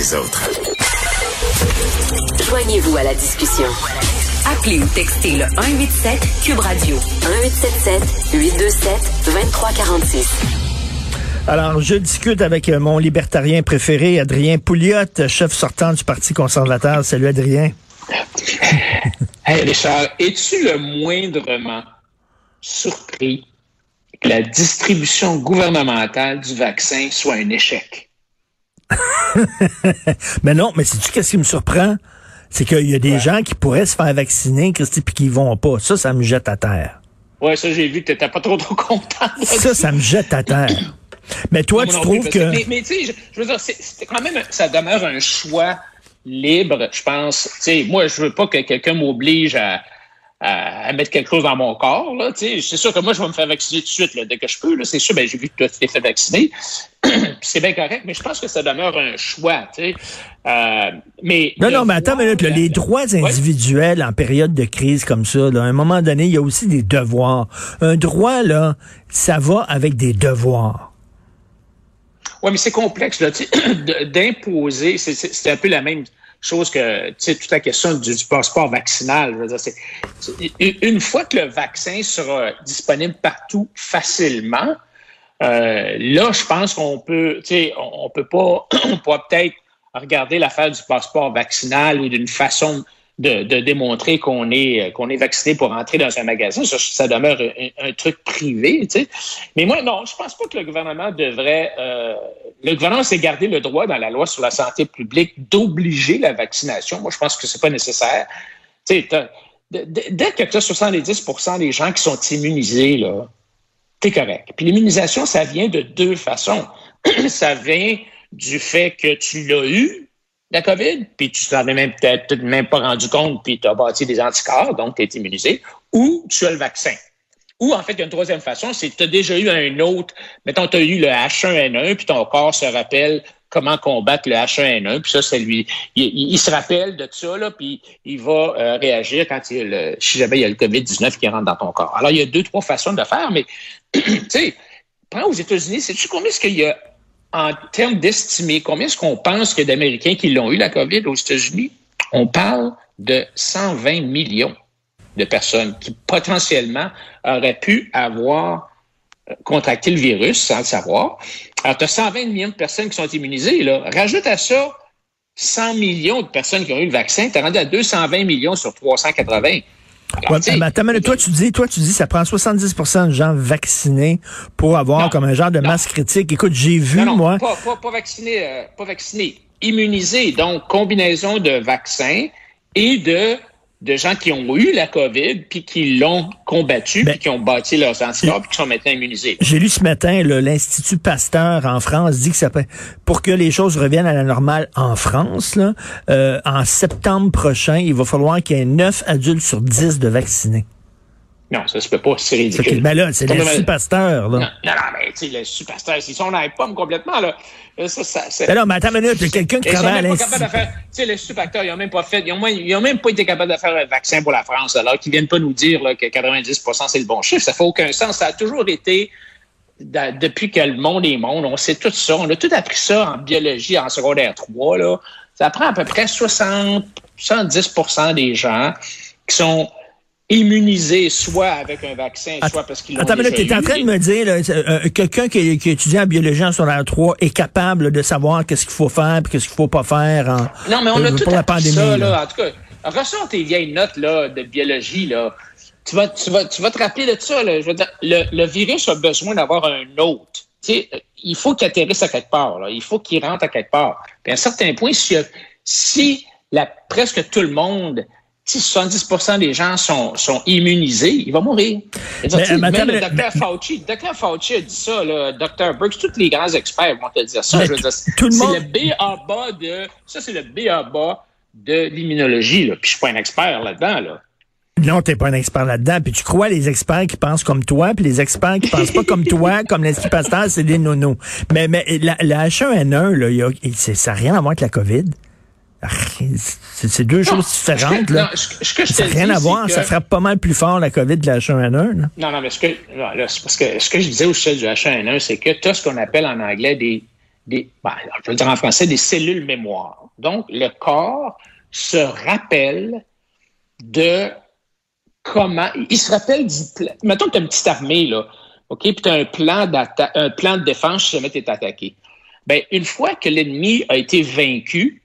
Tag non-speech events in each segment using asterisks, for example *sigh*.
les autres. Joignez-vous à la discussion. Appelez ou textez le 187 Cube Radio 1877 827 2346. Alors, je discute avec euh, mon libertarien préféré, Adrien Pouliot, chef sortant du Parti conservateur. Salut, Adrien. *laughs* hey, Richard, es-tu le moindrement surpris que la distribution gouvernementale du vaccin soit un échec? *laughs* mais non, mais sais-tu qu'est-ce qui me surprend? C'est qu'il y a des gens qui pourraient se faire vacciner, Christy, puis qui vont pas. Ça, ça me jette à terre. Ouais, ça, j'ai vu que t'étais pas trop, trop content. Ça, ça me jette à terre. *coughs* Mais toi, tu trouves que... Mais, tu sais, je, veux dire, c'est quand même, ça demeure un choix libre, je pense. Tu sais, moi, je veux pas que quelqu'un m'oblige à, à, mettre quelque chose dans mon corps. Là, c'est sûr que moi, je vais me faire vacciner tout de suite, là, dès que je peux. C'est sûr, ben, j'ai vu que tu t'es fait vacciner. *clears throat* c'est bien correct, mais je pense que ça demeure un choix. Euh, mais non, non, mais attends une minute. les droits individuels en période de crise comme ça, là, à un moment donné, il y a aussi des devoirs. Un droit, là, ça va avec des devoirs. Oui, mais c'est complexe, là, *clears throat* d'imposer, c'est un peu la même chose que, tu sais, toute la question du, passeport vaccinal. Je veux dire, une fois que le vaccin sera disponible partout facilement, euh, là, je pense qu'on peut, tu sais, on, peut pas, *clears throat* on pourra peut-être regarder l'affaire du passeport vaccinal ou d'une façon de, démontrer qu'on est qu'on est vacciné pour entrer dans un magasin. Ça, demeure un, truc privé, tu sais. Mais moi, non, je pense pas que le gouvernement devrait. Euh, le gouvernement s'est gardé le droit dans la loi sur la santé publique d'obliger la vaccination. Moi, je pense que c'est pas nécessaire. Tu sais, dès que tu as 70% des gens qui sont immunisés, là, t'es correct. Puis l'immunisation, ça vient de deux façons. *clears throat* ça vient du fait que tu l'as eu, la COVID, puis tu t'en es même peut-être même pas rendu compte, puis tu as bâti des anticorps, donc tu es immunisé, ou tu as le vaccin. Ou en fait, il y a une troisième façon, c'est que tu as déjà eu un autre, mettons, tu as eu le H1N1, puis ton corps se rappelle comment combattre le H1N1, puis ça, c'est lui. Il, se rappelle de ça, puis il va euh, réagir quand il le, si jamais il y a le COVID-19 qui rentre dans ton corps. Alors, il y a deux, trois façons de faire, mais *clears throat* tu sais, prends aux États-Unis, sais-tu combien est-ce qu'il y a en termes d'estimer combien est-ce qu'on pense que d'Américains qui l'ont eu, la COVID, aux États-Unis? On parle de 120 millions de personnes qui potentiellement auraient pu avoir euh, contracté le virus sans le savoir. Alors, tu as 120 millions de personnes qui sont immunisées. Là. Rajoute à ça 100 millions de personnes qui ont eu le vaccin, tu es rendu à 220 millions sur 380 toi, tu dis, toi, tu dis, ça prend 70% de gens vaccinés pour avoir comme un genre de masse critique. Écoute, j'ai vu, moi. Pas, pas, pas vaccinés, euh, pas vaccinés. Immunisés. Donc, combinaison de vaccins et de de gens qui ont eu la COVID, puis qui l'ont combattu, ben, puis qui ont bâti leurs anticorps, puis qui sont maintenant immunisés. J'ai lu ce matin, l'Institut Pasteur en France dit que ça peut, pour que les choses reviennent à la normale en France, là, euh, en septembre prochain, il va falloir qu'il y ait 9 adultes sur 10 de vaccinés. Non, ça se peut pas, c'est ridicule. Ben là, c'est le Pasteur, là. Non, non, mais tu sais, le Pasteur, s'ils sont dans les pommes complètement, là, ça, ça, c'est... Ben non, mais attends une minute, il y a quelqu'un qui travaille à. Tu sais, les Pasteur, ils n'ont même pas fait, ils n'ont même, pas été capables de faire un vaccin pour la France, alors qu'ils viennent pas nous dire là, que 90% c'est le bon chiffre. Ça fait aucun sens. Ça a toujours été, depuis que le monde est monde, on sait tout ça. On a tout appris ça en biologie, en secondaire 3, là. Ça prend à peu près 60, 70% des gens qui sont immunisés soit avec un vaccin, soit parce qu'ils l'ont Attends, tu es en train de me dire, euh, euh, quelqu'un qui, qui étudie en biologie en secondaire 3 est capable de savoir qu'est-ce qu'il faut faire et qu'est-ce qu'il faut pas faire en, Non, mais on a euh, tout la pandémie, ça, là. En tout cas, ressort tes vieilles notes là, de biologie, là. Tu vas, tu, vas, tu vas te rappeler de ça. Là. Je veux dire, le, le virus a besoin d'avoir un hôte. Tu sais, il faut qu'il atterrisse à quelque part. Là. Il faut qu'il rentre à quelque part. Puis à un certain point, si, si la, presque tout le monde si 70% des gens sont, sont immunisés, il va mourir. Mais, même le docteur Fauci, docteur Fauci a dit ça, le docteur Burks, tous les grands experts vont te dire ça. Je veux dire, c'est le B à bas de, ça c'est le B à bas de l'immunologie, là. Puis je suis pas un expert là-dedans, là. Non, t'es pas un expert là-dedans. Puis tu crois les experts qui pensent comme toi, puis les experts qui pensent pas comme toi, *laughs* comme l'Institut Pasteur, c'est des nonos. Mais, mais la, H1N1, là, y a, ça n'a rien à voir avec la COVID. C'est deux choses différentes. Là. ça n'a rien à voir. Ça frappe pas mal plus fort la COVID de la H1N1. Non, non, mais ce que, parce que ce que je disais au sujet du H1N1, c'est que tu as ce qu'on appelle en anglais des, des, ben, je veux dire en français, des cellules mémoire. Donc, le corps se rappelle de comment. Il se rappelle du plan. Mettons que tu as une petite armée, là, OK, puis tu as un plan, un plan de défense si jamais tu es attaqué. Ben, une fois que l'ennemi a été vaincu,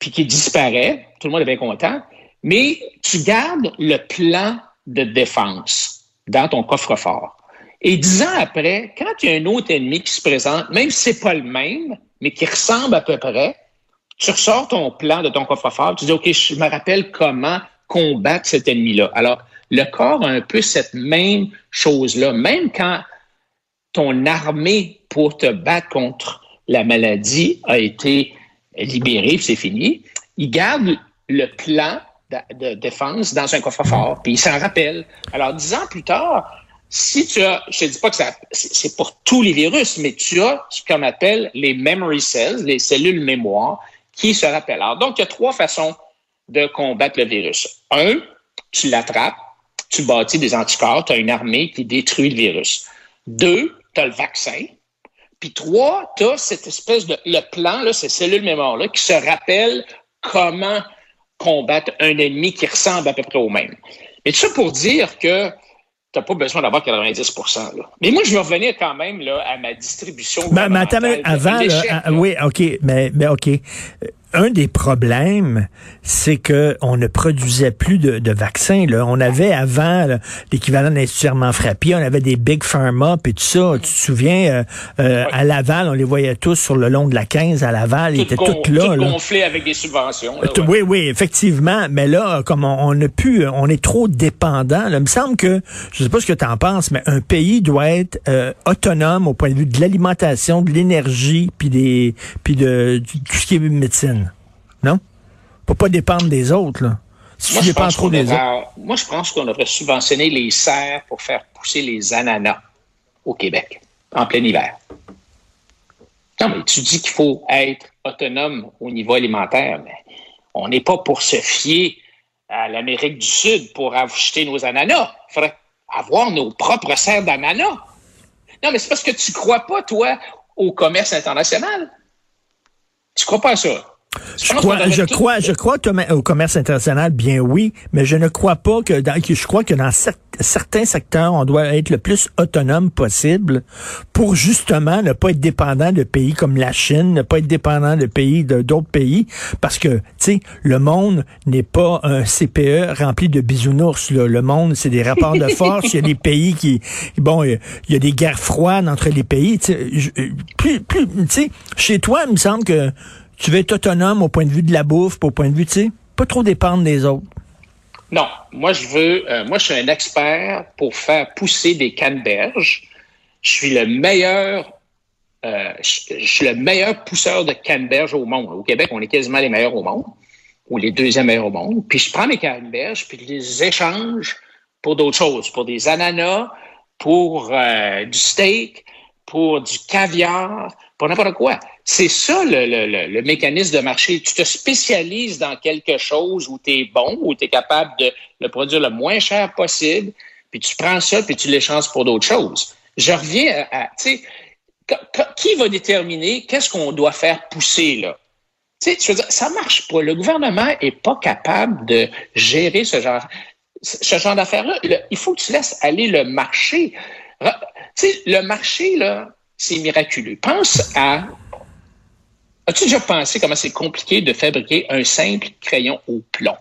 puis qu'il disparaît, tout le monde est bien content, mais tu gardes le plan de défense dans ton coffre-fort. Et dix ans après, quand il y a un autre ennemi qui se présente, même si c'est pas le même, mais qui ressemble à peu près, tu ressors ton plan de ton coffre-fort, tu dis, OK, je me rappelle comment combattre cet ennemi-là. Alors, le corps a un peu cette même chose-là. Même quand ton armée pour te battre contre la maladie a été libérée, c'est fini, il garde le plan de, défense dans un coffre-fort, puis il s'en rappelle. Alors, dix ans plus tard, si tu as, je ne dis pas que c'est pour tous les virus, mais tu as ce qu'on appelle les memory cells, les cellules mémoire, qui se rappellent. Alors, donc, il y a trois façons de combattre le virus. Un, tu l'attrapes, tu bâtis des anticorps, tu as une armée qui détruit le virus. Deux, tu as le vaccin. Puis trois, tu as cette espèce de le plan, là, ces cellules mémoire-là, qui se rappellent comment combattre un ennemi qui ressemble à peu près au même. Mais tout ça pour dire que tu n'as pas besoin d'avoir 90 là. Mais moi, je veux revenir quand même là, à ma distribution. Ben, mais attends, avant, là, oui, OK, mais, mais OK un des problèmes, c'est que on ne produisait plus de, de vaccins. Là. On avait avant l'équivalent d'un frappé, on avait des big pharma et tout ça. Tu te souviens, euh, euh, à Laval, on les voyait tous sur le long de la 15 à Laval, ils étaient tous là. Tout gonflés avec des subventions. Oui, oui, effectivement. Mais là, comme on, on a pu, on est trop dépendant. Là. Il me semble que, je sais pas ce que tu en penses, mais un pays doit être euh, autonome au point de vue de l'alimentation, de l'énergie, puis des, puis de, tout ce qui est médecine. Non? Faut pas dépendre des autres, là. Si moi, je pense trop des autres. Moi, je pense qu'on devrait subventionner les serres pour faire pousser les ananas au Québec, en plein hiver. Non, mais tu dis qu'il faut être autonome au niveau alimentaire, mais on n'est pas pour se fier à l'Amérique du Sud pour acheter nos ananas. Il faudrait avoir nos propres serres d'ananas. Non, mais c'est parce que tu ne crois pas, toi, au commerce international. Tu ne crois pas à ça. Je crois, je crois, je crois au commerce international, bien oui, mais je ne crois pas que dans, je crois que dans certains secteurs, on doit être le plus autonome possible pour justement ne pas être dépendant de pays comme la Chine, ne pas être dépendant de pays de d'autres pays, parce que tu sais, le monde n'est pas un CPE rempli de bisounours. Là. Le monde, c'est des rapports de force. il y a des pays qui, bon, il y a des guerres froides entre les pays. plus, plus, tu sais, chez toi, il me semble que tu veux être autonome au point de vue de la bouffe, au point de vue, tu sais, pas trop dépendre des autres. Non, moi je veux, euh, moi je suis un expert pour faire pousser des canneberges. Je suis le meilleur, euh, je, suis le meilleur pousseur de canneberges au monde. Au Québec, on est quasiment les meilleurs au monde, ou les deuxièmes meilleurs au monde. Puis je prends mes canneberges, puis je les échange pour d'autres choses, pour des ananas, pour euh, du steak, pour du caviar, pour n'importe quoi. C'est ça le, mécanisme de marché. Tu te spécialises dans quelque chose où tu es bon, où tu es capable de le produire le moins cher possible, puis tu prends ça, puis tu l'échanges pour d'autres choses. Je reviens à, tu sais, qui va déterminer qu'est-ce qu'on doit faire pousser là? Tu sais, ça marche pas. Le gouvernement est pas capable de gérer ce genre, ce genre d'affaires-là. Il faut que tu laisses aller le marché. Tu le marché, là, c'est miraculeux. Pense à. As-tu déjà pensé comment c'est compliqué de fabriquer un simple crayon au plomb?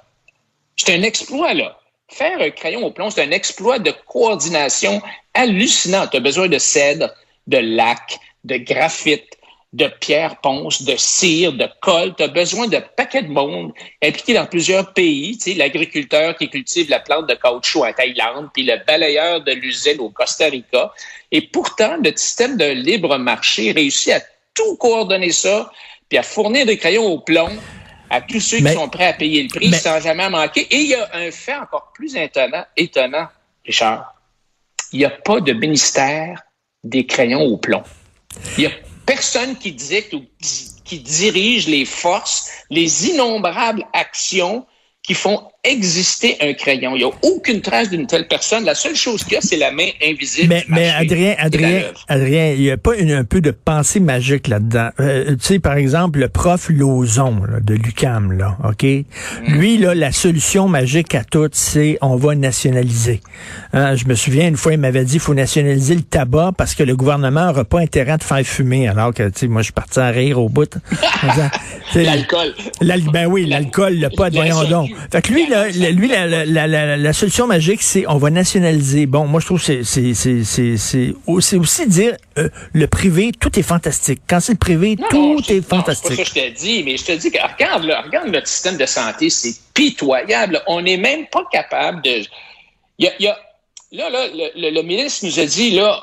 C'est un exploit, là. Faire un crayon au plomb, c'est un exploit de coordination hallucinant. Tu as besoin de cèdre, de lac, de graphite, de pierre ponce, de cire, de colle. Tu as besoin de paquets de monde impliqués dans plusieurs pays. Tu sais, l'agriculteur qui cultive la plante de caoutchouc en Thaïlande, puis le balayeur de l'usine au Costa Rica. Et pourtant, notre système de libre marché réussit à tout coordonner ça, puis à fournir des crayons au plomb à tous ceux qui sont prêts à payer le prix sans jamais manquer. Et il y a un fait encore plus étonnant, étonnant Richard. Il n'y a pas de ministère des crayons au plomb. Il y a personne qui dicte ou qui dirige les forces, les innombrables actions qui font existé un crayon. Il n'y a aucune trace d'une telle personne. La seule chose qu'il y a, c'est la main invisible. Mais, mais Adrien, Adrien, Adrien, il n'y a pas une, un peu de pensée magique là-dedans. Euh, tu sais, par exemple, le prof Lozon de l'UCAM, là, OK? Mm. Lui, là, la solution magique à tout, c'est on va nationaliser. Hein, je me souviens, une fois, il m'avait dit il faut nationaliser le tabac parce que le gouvernement n'aura pas intérêt à te faire fumer. Alors que, tu sais, moi, je suis parti à rire au bout. *laughs* L'alcool. Ben oui, l'alcool, le pot, voyons donc. Fait que lui, là, lui, la, la, la, la, solution magique, c'est on va nationaliser. Bon, moi, je trouve que c'est aussi dire euh, le privé, tout est fantastique. Quand c'est le privé, tout est fantastique. C'est pas ça que je te dis, mais je te dis que regarde, regarde notre système de santé, c'est pitoyable. On n'est même pas capable de. Il y a, y a, là, là, le, le, ministre nous a dit, là,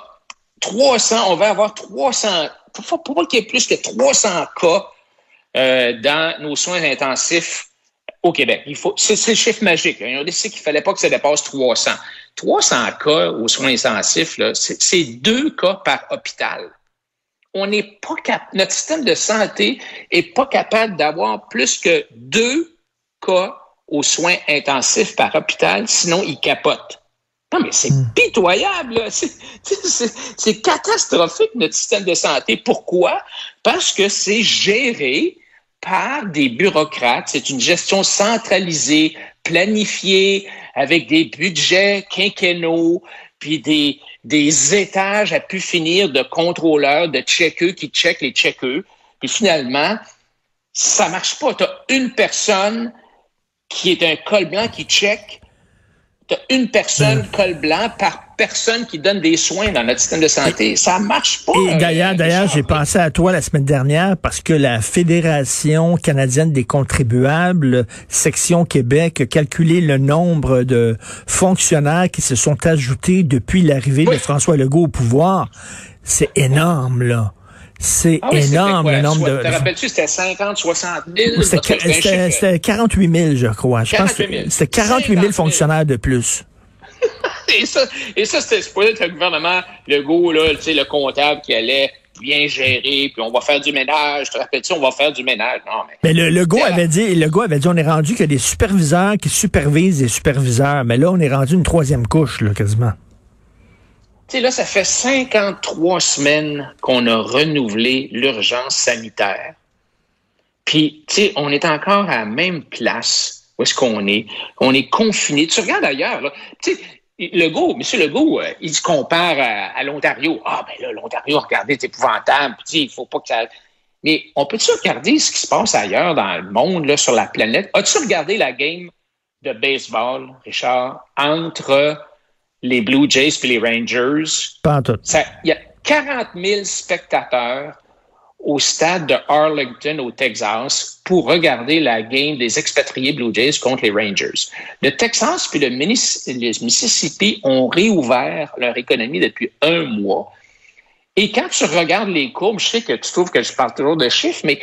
300, on va avoir 300, faut pas qu'il y ait plus que 300 cas euh, dans nos soins intensifs au Québec. Il faut, c'est, le chiffre magique. On a décidé qu'il fallait pas que ça dépasse 300. 300 cas aux soins intensifs, là, c'est, deux cas par hôpital. On n'est pas capable, notre système de santé est pas capable d'avoir plus que deux cas aux soins intensifs par hôpital, sinon il capote. Non, mais c'est hmm. pitoyable. C'est catastrophique, notre système de santé. Pourquoi? Parce que c'est géré par des bureaucrates. C'est une gestion centralisée, planifiée, avec des budgets quinquennaux, puis des, des étages à pu finir de contrôleurs, de checkeux qui checkent les checkeux. Puis finalement, ça marche pas. Tu as une personne qui est un col blanc qui check tu as une personne hmm. col blanc par personne qui donne des soins dans notre système de santé. Ça marche pas. Et d'ailleurs, d'ailleurs, j'ai pensé à toi la semaine dernière parce que la Fédération canadienne des contribuables, section Québec, a calculé le nombre de fonctionnaires qui se sont ajoutés depuis l'arrivée de François Legault au pouvoir. C'est énorme, là. C'est ah énorme le nombre de. Te rappelles-tu, c'était 50, 60 000? C'était 48 000, je crois. Je pense que c'était 48 000 fonctionnaires de plus. Et ça, et ça c'était supposé être le gouvernement Legault, là, le comptable qui allait bien gérer, puis on va faire du ménage. Te rappelles-tu, on va faire du ménage. Non, mais. Mais le, Legault avait dit, le Legault avait dit, on est rendu que des superviseurs qui supervisent des superviseurs. Mais là, on est rendu une troisième couche, là, quasiment. Tu sais, là, ça fait 53 semaines qu'on a renouvelé l'urgence sanitaire. Puis, tu sais, on est encore à la même place où est-ce qu'on est. On est confiné. Tu regardes ailleurs, là. Tu sais, Legault, M. Legault, euh, il se compare à, l'Ontario. Ah, ben là, l'Ontario, regardez, c'est épouvantable. Puis, il faut pas que ça... Mais on peut-tu regarder ce qui se passe ailleurs dans le monde, là, sur la planète? As-tu regardé la game de baseball, Richard, entre les Blue Jays et les Rangers? Pas tout. Il y a 40 000 spectateurs au stade de Arlington, au Texas, pour regarder la game des expatriés Blue Jays contre les Rangers. Le Texas puis le Mississippi ont réouvert leur économie depuis un mois. Et quand tu regardes les courbes, je sais que tu trouves que je parle toujours de chiffres, mais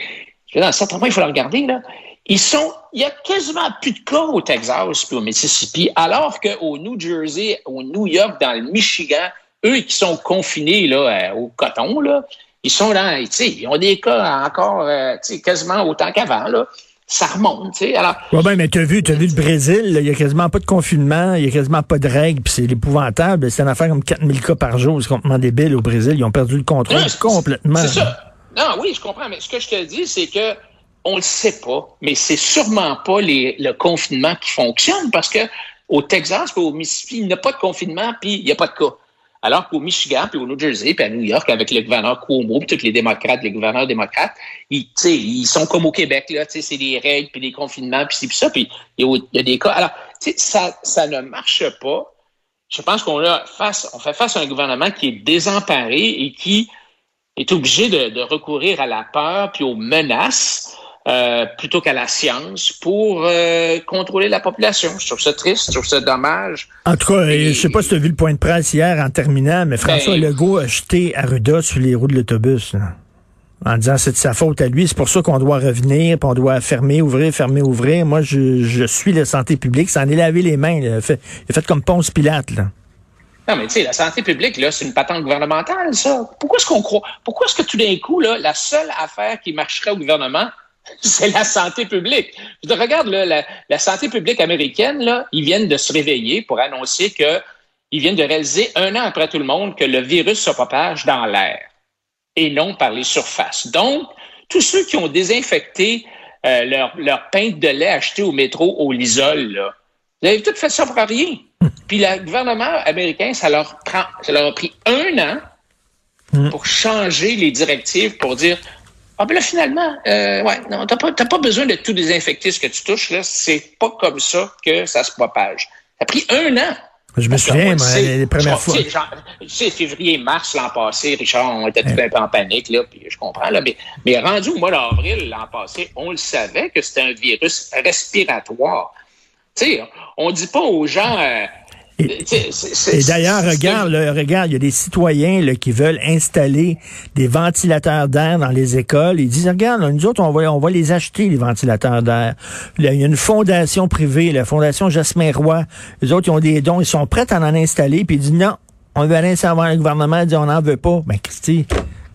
dans certains points, il faut le regarder, là. Il y a quasiment plus de cas au Texas puis au Mississippi, alors qu'au New Jersey, au New York, dans le Michigan, eux qui sont confinés là, euh, au coton, là, ils sont là, ils ont des cas encore euh, quasiment autant qu'avant. Là. Ça remonte, tu sais. Alors. Ouais, ben, mais t'as vu, as vu le Brésil, il y a quasiment pas de confinement, il y a quasiment pas de règles, puis c'est épouvantable. C'est une affaire comme 4000 cas par jour, c'est complètement débile au Brésil. Ils ont perdu le contrôle complètement. C'est ça. Non, oui, je comprends, mais ce que je te dis, c'est que on le sait pas, mais c'est sûrement pas les, le confinement qui fonctionne parce que au Texas au Mississippi, il n'y a pas de confinement puis il n'y a pas de cas. Alors qu'au Michigan, puis au New Jersey, puis à New York, avec le gouverneur Cuomo, puis tous les démocrates, les gouverneurs démocrates, ils, ils sont comme au Québec, là, c'est des règles, puis des confinements, puis c'est ça, puis il y, a des cas. Alors, ça, ça ne marche pas. Je pense qu'on face, on fait face à un gouvernement qui est désemparé et qui est obligé de, de recourir à la peur puis aux menaces euh, plutôt qu'à la science pour euh, contrôler la population. Je trouve ça triste, je trouve ça dommage. En tout cas, je sais pas si tu as vu le point de presse hier en terminant, mais François ben, Legault a jeté Arruda sur les roues de l'autobus. En disant c'est de sa faute à lui, c'est pour ça qu'on doit revenir, puis on doit fermer, ouvrir, fermer, ouvrir. Moi, je, je suis la santé publique, ça en est lavé les mains. Il, a fait, fait comme Ponce Pilate. Là. Non, mais tu sais, la santé publique, là, c'est une patente gouvernementale, ça. Pourquoi est-ce qu'on croit? Pourquoi est-ce que tout d'un coup, là, la seule affaire qui marcherait au gouvernement, *laughs* c'est la santé publique. Je regarde la, la, santé publique américaine, là, ils viennent de se réveiller pour annoncer que ils viennent de réaliser un an après tout le monde que le virus se propage dans l'air et non par les surfaces. Donc, tous ceux qui ont désinfecté euh, leur, leur pinte de lait acheté au métro au Lisol, là, vous avez tout fait ça pour rien. Puis le gouvernement américain, ça leur, prend, ça leur a pris un an hmm. pour changer les directives pour dire ah ben là, finalement, euh, ouais, non, t'as pas, pas besoin de tout désinfecter ce que tu touches, là. C'est pas comme ça que ça se propage. Ça a pris un an. Je me souviens, moi, les premières fois. Tu sais, février, mars l'an passé, Richard, on était tout un peu en panique, là, puis je comprends, là, mais, mais rendu au mois d'avril l'an passé, on le savait que c'était un virus respiratoire. Tu sais, on dit pas aux gens, euh, et, d'ailleurs, regarde, regarde, il y a des citoyens là, qui veulent installer des ventilateurs d'air dans les écoles. Ils disent, regarde, nous autres, on va, on va les acheter, les ventilateurs d'air. Il y a une fondation privée, la fondation Jasmin Roy. Les autres, ils ont des dons, ils sont prêts à en installer. Puis ils disent, non, on veut rien savoir. Le gouvernement dit, on n'en veut pas. Ben, Christy,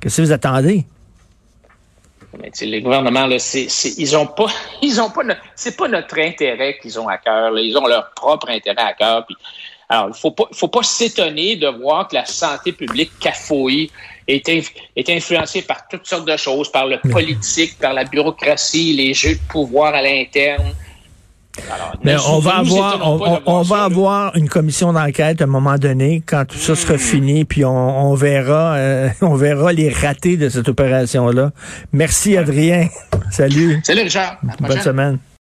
qu'est-ce que vous attendez? Mais les gouvernements, là, c'est, ils ont pas, *laughs* ils ont pas, c'est pas notre intérêt qu'ils ont à cœur. Ils ont leur propre intérêt à cœur. Puis alors, il faut pas, faut pas s'étonner de voir que la santé publique cafouille est, est influencée par toutes sortes de choses, par le politique, par la bureaucratie, les jeux de pouvoir à l'interne. Mais on va avoir, on, va avoir une commission d'enquête à un moment donné quand tout ça sera hmm. fini, puis on, verra, euh, *laughs* on verra les ratés de cette opération là. Merci Adrien. *laughs* Salut. Salut Richard. Bonne semaine.